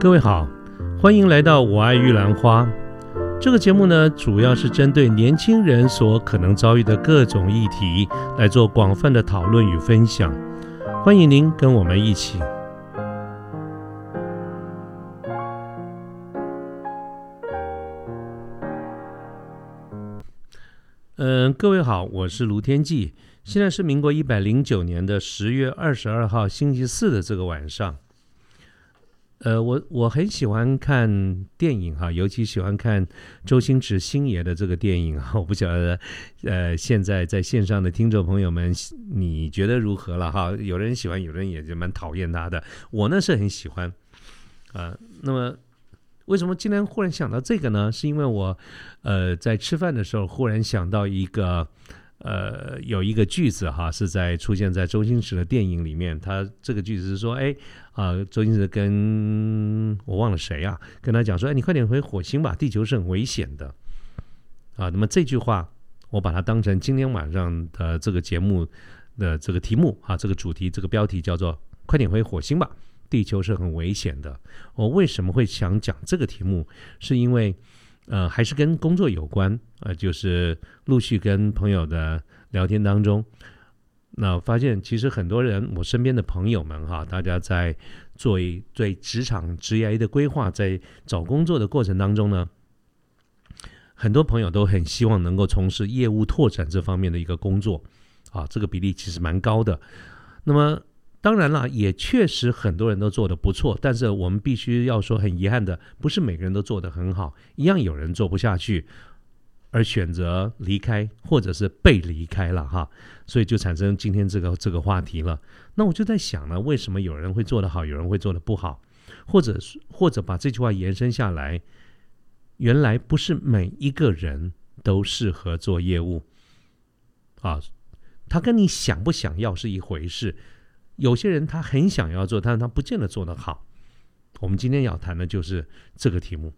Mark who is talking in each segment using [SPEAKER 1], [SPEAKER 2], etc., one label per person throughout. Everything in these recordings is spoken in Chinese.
[SPEAKER 1] 各位好，欢迎来到《我爱玉兰花》这个节目呢，主要是针对年轻人所可能遭遇的各种议题来做广泛的讨论与分享。欢迎您跟我们一起。嗯，各位好，我是卢天记，现在是民国一百零九年的十月二十二号星期四的这个晚上。呃，我我很喜欢看电影哈，尤其喜欢看周星驰星爷的这个电影哈。我不晓得，呃，现在在线上的听众朋友们，你觉得如何了哈？有人喜欢，有人也就蛮讨厌他的。我呢是很喜欢啊。那么为什么今天忽然想到这个呢？是因为我呃在吃饭的时候忽然想到一个。呃，有一个句子哈，是在出现在周星驰的电影里面。他这个句子是说：“哎啊，周星驰跟我忘了谁啊，跟他讲说：‘哎，你快点回火星吧，地球是很危险的。’啊，那么这句话我把它当成今天晚上的这个节目的这个题目啊，这个主题这个标题叫做‘快点回火星吧，地球是很危险的’。我为什么会想讲这个题目？是因为。呃，还是跟工作有关，呃，就是陆续跟朋友的聊天当中，那发现其实很多人，我身边的朋友们哈，大家在做一对职场职业的规划，在找工作的过程当中呢，很多朋友都很希望能够从事业务拓展这方面的一个工作，啊，这个比例其实蛮高的，那么。当然了，也确实很多人都做的不错，但是我们必须要说，很遗憾的，不是每个人都做得很好，一样有人做不下去，而选择离开，或者是被离开了哈，所以就产生今天这个这个话题了。那我就在想呢，为什么有人会做得好，有人会做得不好，或者是或者把这句话延伸下来，原来不是每一个人都适合做业务啊，他跟你想不想要是一回事。有些人他很想要做，但是他不见得做得好。我们今天要谈的就是这个题目。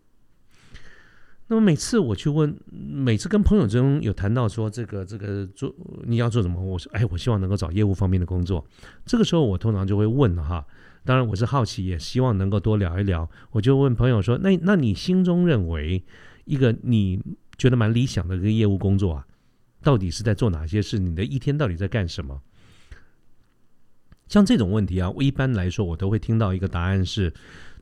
[SPEAKER 1] 那么每次我去问，每次跟朋友中有谈到说这个这个做你要做什么，我说哎，我希望能够找业务方面的工作。这个时候我通常就会问哈，当然我是好奇，也希望能够多聊一聊。我就问朋友说，那那你心中认为一个你觉得蛮理想的一个业务工作啊，到底是在做哪些事？你的一天到底在干什么？像这种问题啊，我一般来说我都会听到一个答案是，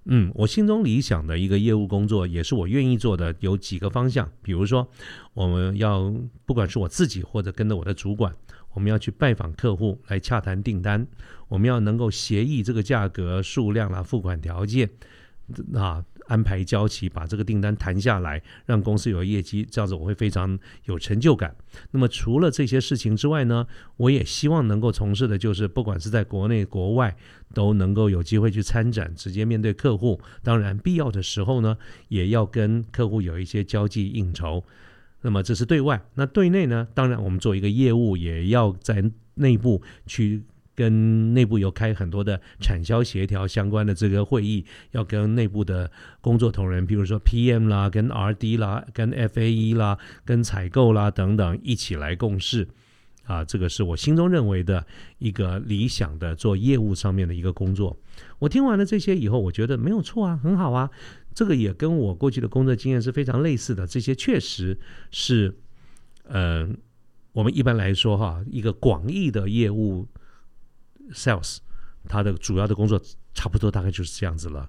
[SPEAKER 1] 嗯，我心中理想的一个业务工作，也是我愿意做的，有几个方向。比如说，我们要不管是我自己或者跟着我的主管，我们要去拜访客户来洽谈订单，我们要能够协议这个价格、数量啦、付款条件啊。安排交期，把这个订单谈下来，让公司有业绩，这样子我会非常有成就感。那么除了这些事情之外呢，我也希望能够从事的就是，不管是在国内国外，都能够有机会去参展，直接面对客户。当然，必要的时候呢，也要跟客户有一些交际应酬。那么这是对外，那对内呢？当然，我们做一个业务，也要在内部去。跟内部有开很多的产销协调相关的这个会议，要跟内部的工作同仁，比如说 PM 啦、跟 RD 啦、跟 FAE 啦、跟采购啦等等一起来共事啊，这个是我心中认为的一个理想的做业务上面的一个工作。我听完了这些以后，我觉得没有错啊，很好啊，这个也跟我过去的工作经验是非常类似的。这些确实是，嗯，我们一般来说哈，一个广义的业务。Sales，他的主要的工作差不多大概就是这样子了。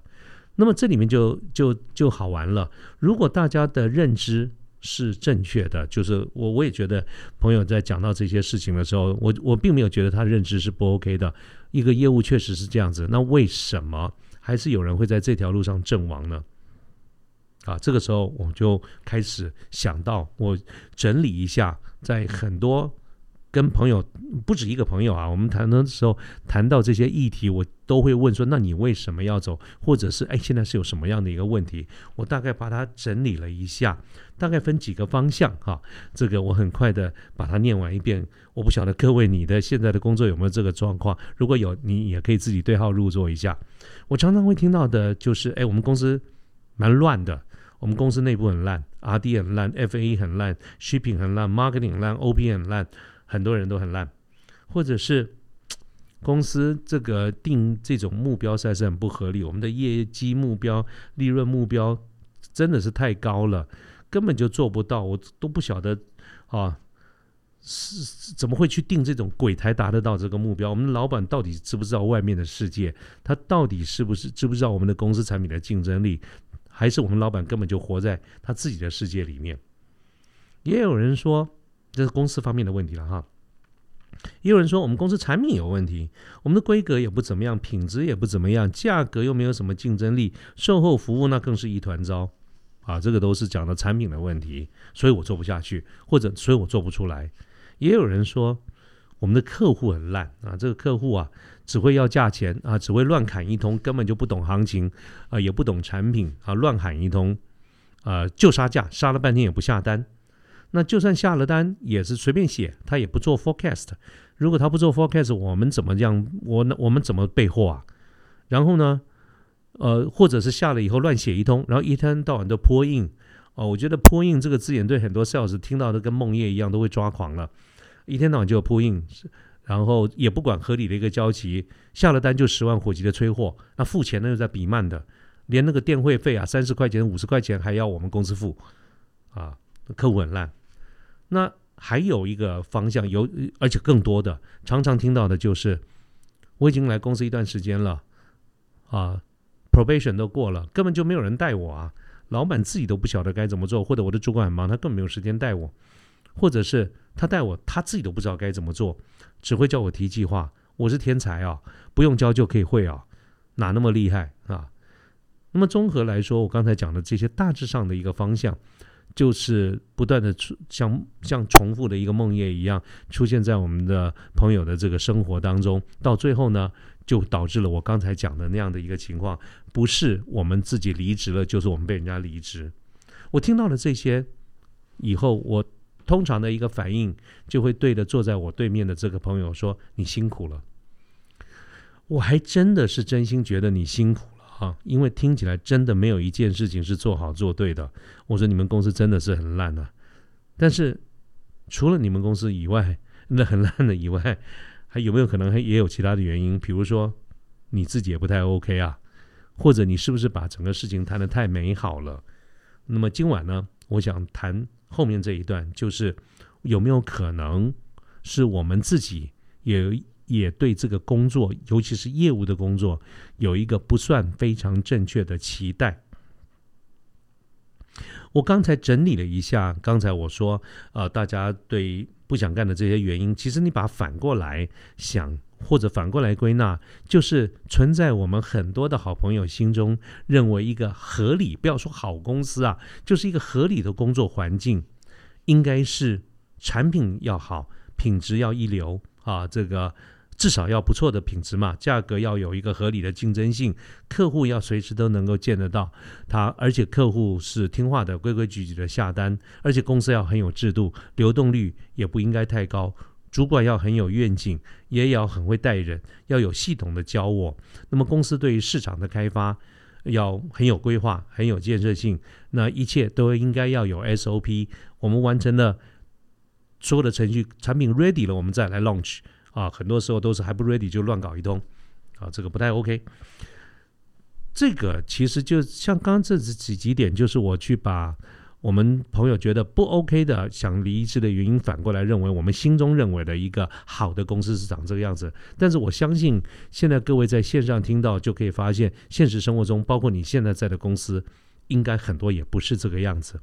[SPEAKER 1] 那么这里面就就就好玩了。如果大家的认知是正确的，就是我我也觉得朋友在讲到这些事情的时候，我我并没有觉得他认知是不 OK 的。一个业务确实是这样子，那为什么还是有人会在这条路上阵亡呢？啊，这个时候我就开始想到，我整理一下，在很多。跟朋友不止一个朋友啊，我们谈的时候谈到这些议题，我都会问说：那你为什么要走？或者是哎，现在是有什么样的一个问题？我大概把它整理了一下，大概分几个方向哈。这个我很快的把它念完一遍。我不晓得各位你的现在的工作有没有这个状况？如果有，你也可以自己对号入座一下。我常常会听到的就是：哎，我们公司蛮乱的，我们公司内部很烂，R D 很烂，F A 很烂，Shipping 很烂，Marketing 很烂，O P 很烂。很多人都很烂，或者是公司这个定这种目标实在是很不合理，我们的业绩目标、利润目标真的是太高了，根本就做不到，我都不晓得啊。是怎么会去定这种鬼才达得到这个目标？我们老板到底知不知道外面的世界？他到底是不是知不知道我们的公司产品的竞争力？还是我们老板根本就活在他自己的世界里面？也有人说这是公司方面的问题了哈。也有人说我们公司产品有问题，我们的规格也不怎么样，品质也不怎么样，价格又没有什么竞争力，售后服务那更是一团糟啊！这个都是讲的产品的问题，所以我做不下去，或者所以我做不出来。也有人说我们的客户很烂啊，这个客户啊只会要价钱啊，只会乱砍一通，根本就不懂行情啊，也不懂产品啊，乱喊一通啊，就杀价，杀了半天也不下单。那就算下了单，也是随便写，他也不做 forecast。如果他不做 forecast，我们怎么样？我我们怎么备货啊？然后呢，呃，或者是下了以后乱写一通，然后一天到晚都泼印哦。我觉得泼印这个字眼对很多 sales 听到的跟梦魇一样，都会抓狂了。一天到晚就有铺印，然后也不管合理的一个交期，下了单就十万火急的催货，那付钱呢又在比慢的，连那个电汇费啊三十块钱五十块钱还要我们公司付，啊，客户很烂。那还有一个方向有，而且更多的常常听到的就是，我已经来公司一段时间了，啊，probation 都过了，根本就没有人带我啊，老板自己都不晓得该怎么做，或者我的主管很忙，他根本没有时间带我，或者是。他带我，他自己都不知道该怎么做，只会叫我提计划。我是天才啊，不用教就可以会啊，哪那么厉害啊？那么综合来说，我刚才讲的这些大致上的一个方向，就是不断的出像像重复的一个梦魇一样，出现在我们的朋友的这个生活当中。到最后呢，就导致了我刚才讲的那样的一个情况：不是我们自己离职了，就是我们被人家离职。我听到了这些以后，我。通常的一个反应就会对着坐在我对面的这个朋友说：“你辛苦了。”我还真的是真心觉得你辛苦哈，因为听起来真的没有一件事情是做好做对的。我说你们公司真的是很烂啊，但是除了你们公司以外，那很烂的以外，还有没有可能还也有其他的原因？比如说你自己也不太 OK 啊，或者你是不是把整个事情谈得太美好了？那么今晚呢，我想谈。后面这一段就是有没有可能是我们自己也也对这个工作，尤其是业务的工作，有一个不算非常正确的期待。我刚才整理了一下，刚才我说，呃，大家对不想干的这些原因，其实你把反过来想。或者反过来归纳，就是存在我们很多的好朋友心中认为一个合理，不要说好公司啊，就是一个合理的工作环境，应该是产品要好，品质要一流啊，这个至少要不错的品质嘛，价格要有一个合理的竞争性，客户要随时都能够见得到他，而且客户是听话的，规规矩矩的下单，而且公司要很有制度，流动率也不应该太高。主管要很有愿景，也要很会带人，要有系统的教我。那么公司对于市场的开发要很有规划，很有建设性。那一切都应该要有 SOP。我们完成了所有的程序，产品 ready 了，我们再来 launch 啊。很多时候都是还不 ready 就乱搞一通啊，这个不太 OK。这个其实就像刚刚这几几点，就是我去把。我们朋友觉得不 OK 的，想离职的原因，反过来认为我们心中认为的一个好的公司是长这个样子。但是我相信，现在各位在线上听到，就可以发现，现实生活中，包括你现在在的公司，应该很多也不是这个样子。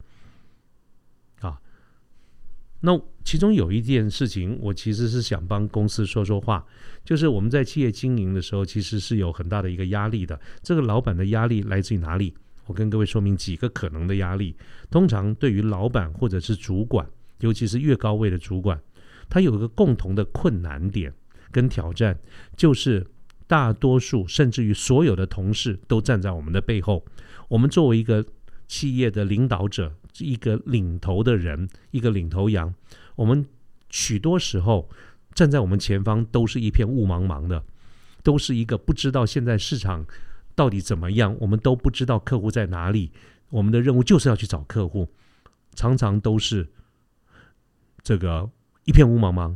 [SPEAKER 1] 那其中有一件事情，我其实是想帮公司说说话，就是我们在企业经营的时候，其实是有很大的一个压力的。这个老板的压力来自于哪里？我跟各位说明几个可能的压力。通常对于老板或者是主管，尤其是越高位的主管，他有一个共同的困难点跟挑战，就是大多数甚至于所有的同事都站在我们的背后。我们作为一个企业的领导者，一个领头的人，一个领头羊，我们许多时候站在我们前方都是一片雾茫茫的，都是一个不知道现在市场。到底怎么样？我们都不知道客户在哪里。我们的任务就是要去找客户，常常都是这个一片雾茫茫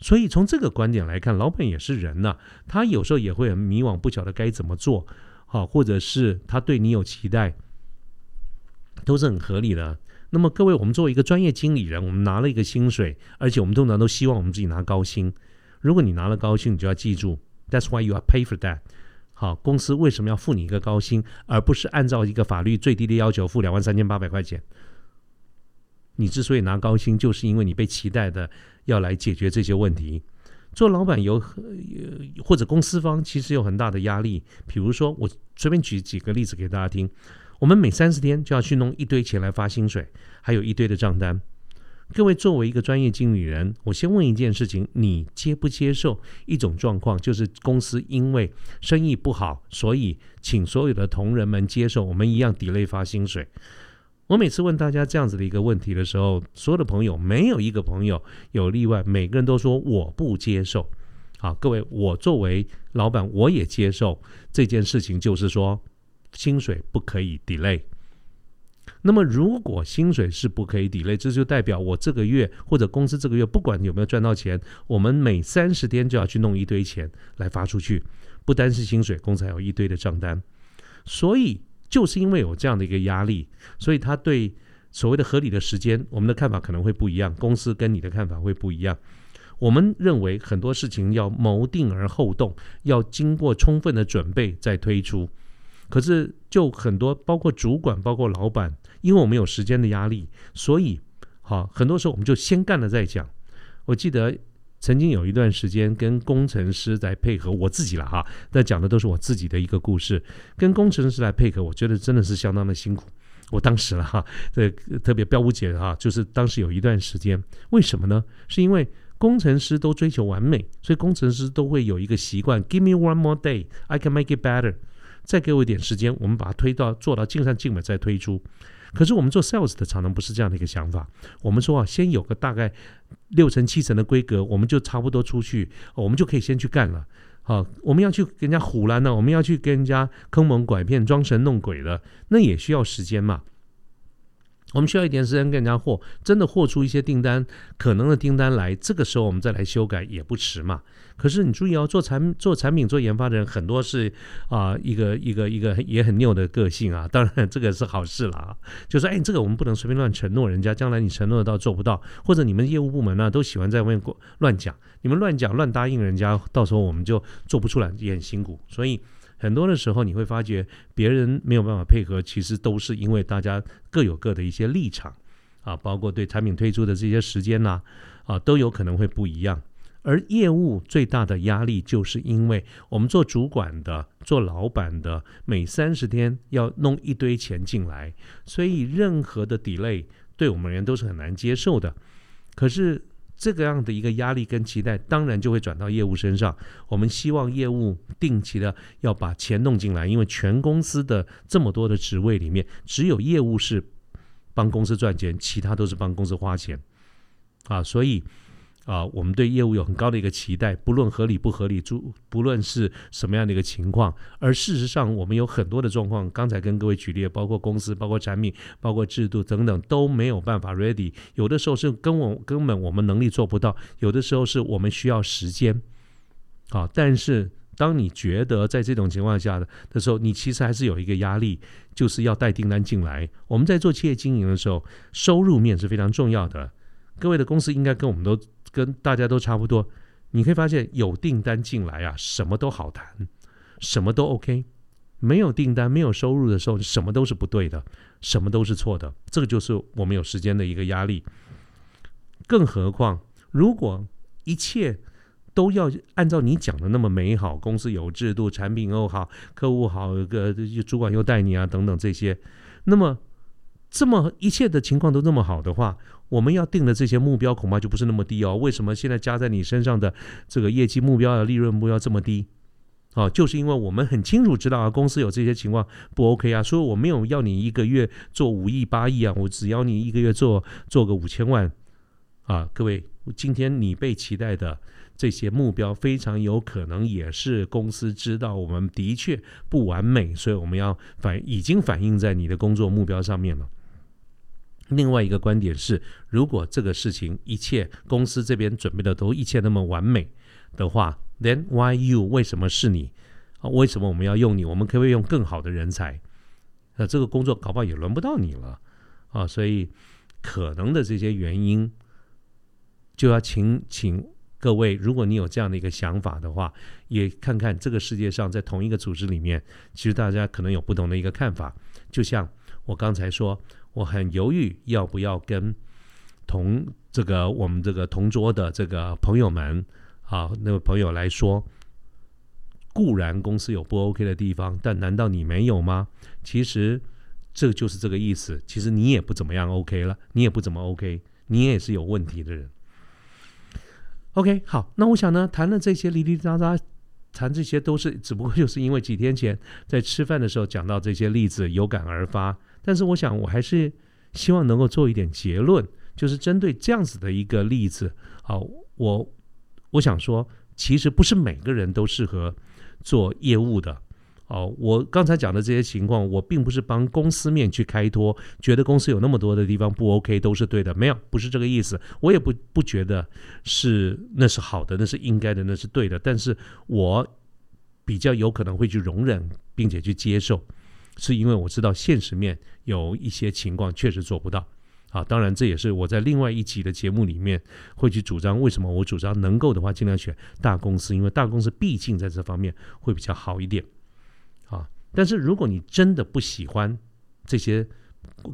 [SPEAKER 1] 所以从这个观点来看，老板也是人呐，他有时候也会很迷惘，不晓得该怎么做，好，或者是他对你有期待，都是很合理的。那么各位，我们作为一个专业经理人，我们拿了一个薪水，而且我们通常都希望我们自己拿高薪。如果你拿了高薪，你就要记住，That's why you are pay for that。好，公司为什么要付你一个高薪，而不是按照一个法律最低的要求付两万三千八百块钱？你之所以拿高薪，就是因为你被期待的要来解决这些问题。做老板有或者公司方其实有很大的压力。比如说，我随便举几个例子给大家听。我们每三十天就要去弄一堆钱来发薪水，还有一堆的账单。各位作为一个专业经理人，我先问一件事情：你接不接受一种状况，就是公司因为生意不好，所以请所有的同仁们接受我们一样 delay 发薪水？我每次问大家这样子的一个问题的时候，所有的朋友没有一个朋友有例外，每个人都说我不接受。好，各位，我作为老板，我也接受这件事情，就是说。薪水不可以 delay。那么，如果薪水是不可以 delay，这就代表我这个月或者公司这个月不管有没有赚到钱，我们每三十天就要去弄一堆钱来发出去。不单是薪水，公司还有一堆的账单。所以，就是因为有这样的一个压力，所以他对所谓的合理的时间，我们的看法可能会不一样。公司跟你的看法会不一样。我们认为很多事情要谋定而后动，要经过充分的准备再推出。可是，就很多，包括主管，包括老板，因为我们有时间的压力，所以，好，很多时候我们就先干了再讲。我记得曾经有一段时间跟工程师在配合，我自己了哈，但讲的都是我自己的一个故事。跟工程师来配合，我觉得真的是相当的辛苦。我当时了哈，这特别标不解哈，就是当时有一段时间，为什么呢？是因为工程师都追求完美，所以工程师都会有一个习惯：Give me one more day, I can make it better。再给我一点时间，我们把它推到做到尽善尽美再推出。可是我们做 sales 的常常不是这样的一个想法。我们说啊，先有个大概六成七成的规格，我们就差不多出去，我们就可以先去干了。好，我们要去跟人家唬烂呢，我们要去跟人家坑蒙拐骗、装神弄鬼的，那也需要时间嘛。我们需要一点时间跟人家货，真的货出一些订单，可能的订单来，这个时候我们再来修改也不迟嘛。可是你注意哦，做产做产品做研发的人很多是啊，一个一个一个也很拗的个性啊。当然这个是好事了啊，就说哎，这个我们不能随便乱承诺人家，将来你承诺到做不到，或者你们业务部门呢都喜欢在外面乱讲，你们乱讲乱答应人家，到时候我们就做不出来，也很辛苦。所以。很多的时候，你会发觉别人没有办法配合，其实都是因为大家各有各的一些立场啊，包括对产品推出的这些时间呐，啊，都有可能会不一样。而业务最大的压力，就是因为我们做主管的、做老板的，每三十天要弄一堆钱进来，所以任何的 delay 对我们人都是很难接受的。可是。这个样的一个压力跟期待，当然就会转到业务身上。我们希望业务定期的要把钱弄进来，因为全公司的这么多的职位里面，只有业务是帮公司赚钱，其他都是帮公司花钱啊，所以。啊，我们对业务有很高的一个期待，不论合理不合理，不不论是什么样的一个情况。而事实上，我们有很多的状况，刚才跟各位举例，包括公司、包括产品、包括制度等等，都没有办法 ready。有的时候是跟我根本我们能力做不到，有的时候是我们需要时间。好，但是当你觉得在这种情况下的的时候，你其实还是有一个压力，就是要带订单进来。我们在做企业经营的时候，收入面是非常重要的。各位的公司应该跟我们都。跟大家都差不多，你可以发现有订单进来啊，什么都好谈，什么都 OK。没有订单、没有收入的时候，什么都是不对的，什么都是错的。这个就是我们有时间的一个压力。更何况，如果一切都要按照你讲的那么美好，公司有制度，产品又好，客户好，个主管又带你啊，等等这些，那么这么一切的情况都这么好的话。我们要定的这些目标恐怕就不是那么低哦。为什么现在加在你身上的这个业绩目标、利润目标这么低？哦，就是因为我们很清楚知道啊，公司有这些情况不 OK 啊，所以我没有要你一个月做五亿、八亿啊，我只要你一个月做做个五千万啊。各位，今天你被期待的这些目标，非常有可能也是公司知道我们的确不完美，所以我们要反已经反映在你的工作目标上面了。另外一个观点是，如果这个事情一切公司这边准备的都一切那么完美的话，then why you？为什么是你？啊，为什么我们要用你？我们可不可以用更好的人才？那这个工作搞不好也轮不到你了啊！所以可能的这些原因，就要请请各位，如果你有这样的一个想法的话，也看看这个世界上在同一个组织里面，其实大家可能有不同的一个看法。就像我刚才说。我很犹豫要不要跟同这个我们这个同桌的这个朋友们啊，那位朋友来说，固然公司有不 OK 的地方，但难道你没有吗？其实这就是这个意思。其实你也不怎么样 OK 了，你也不怎么 OK，你也是有问题的人。OK，好，那我想呢，谈了这些哩哩喳喳，谈这些都是只不过就是因为几天前在吃饭的时候讲到这些例子，有感而发。但是我想，我还是希望能够做一点结论，就是针对这样子的一个例子，好，我我想说，其实不是每个人都适合做业务的，哦，我刚才讲的这些情况，我并不是帮公司面去开脱，觉得公司有那么多的地方不 OK 都是对的，没有，不是这个意思，我也不不觉得是那是好的，那是应该的，那是对的，但是我比较有可能会去容忍，并且去接受。是因为我知道现实面有一些情况确实做不到，啊，当然这也是我在另外一集的节目里面会去主张，为什么我主张能够的话尽量选大公司，因为大公司毕竟在这方面会比较好一点，啊，但是如果你真的不喜欢这些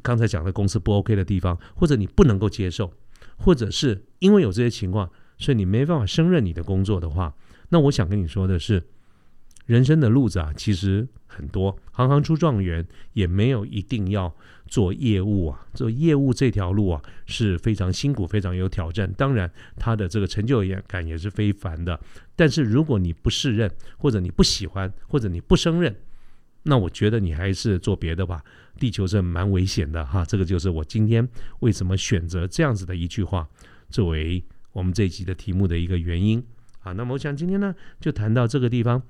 [SPEAKER 1] 刚才讲的公司不 OK 的地方，或者你不能够接受，或者是因为有这些情况，所以你没办法胜任你的工作的话，那我想跟你说的是。人生的路子啊，其实很多，行行出状元，也没有一定要做业务啊。做业务这条路啊，是非常辛苦、非常有挑战。当然，他的这个成就感也是非凡的。但是，如果你不胜任，或者你不喜欢，或者你不胜任，那我觉得你还是做别的吧。地球是蛮危险的哈。这个就是我今天为什么选择这样子的一句话，作为我们这一集的题目的一个原因啊。那么，我想今天呢，就谈到这个地方。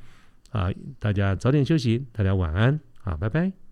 [SPEAKER 1] 啊，大家早点休息，大家晚安啊，拜拜。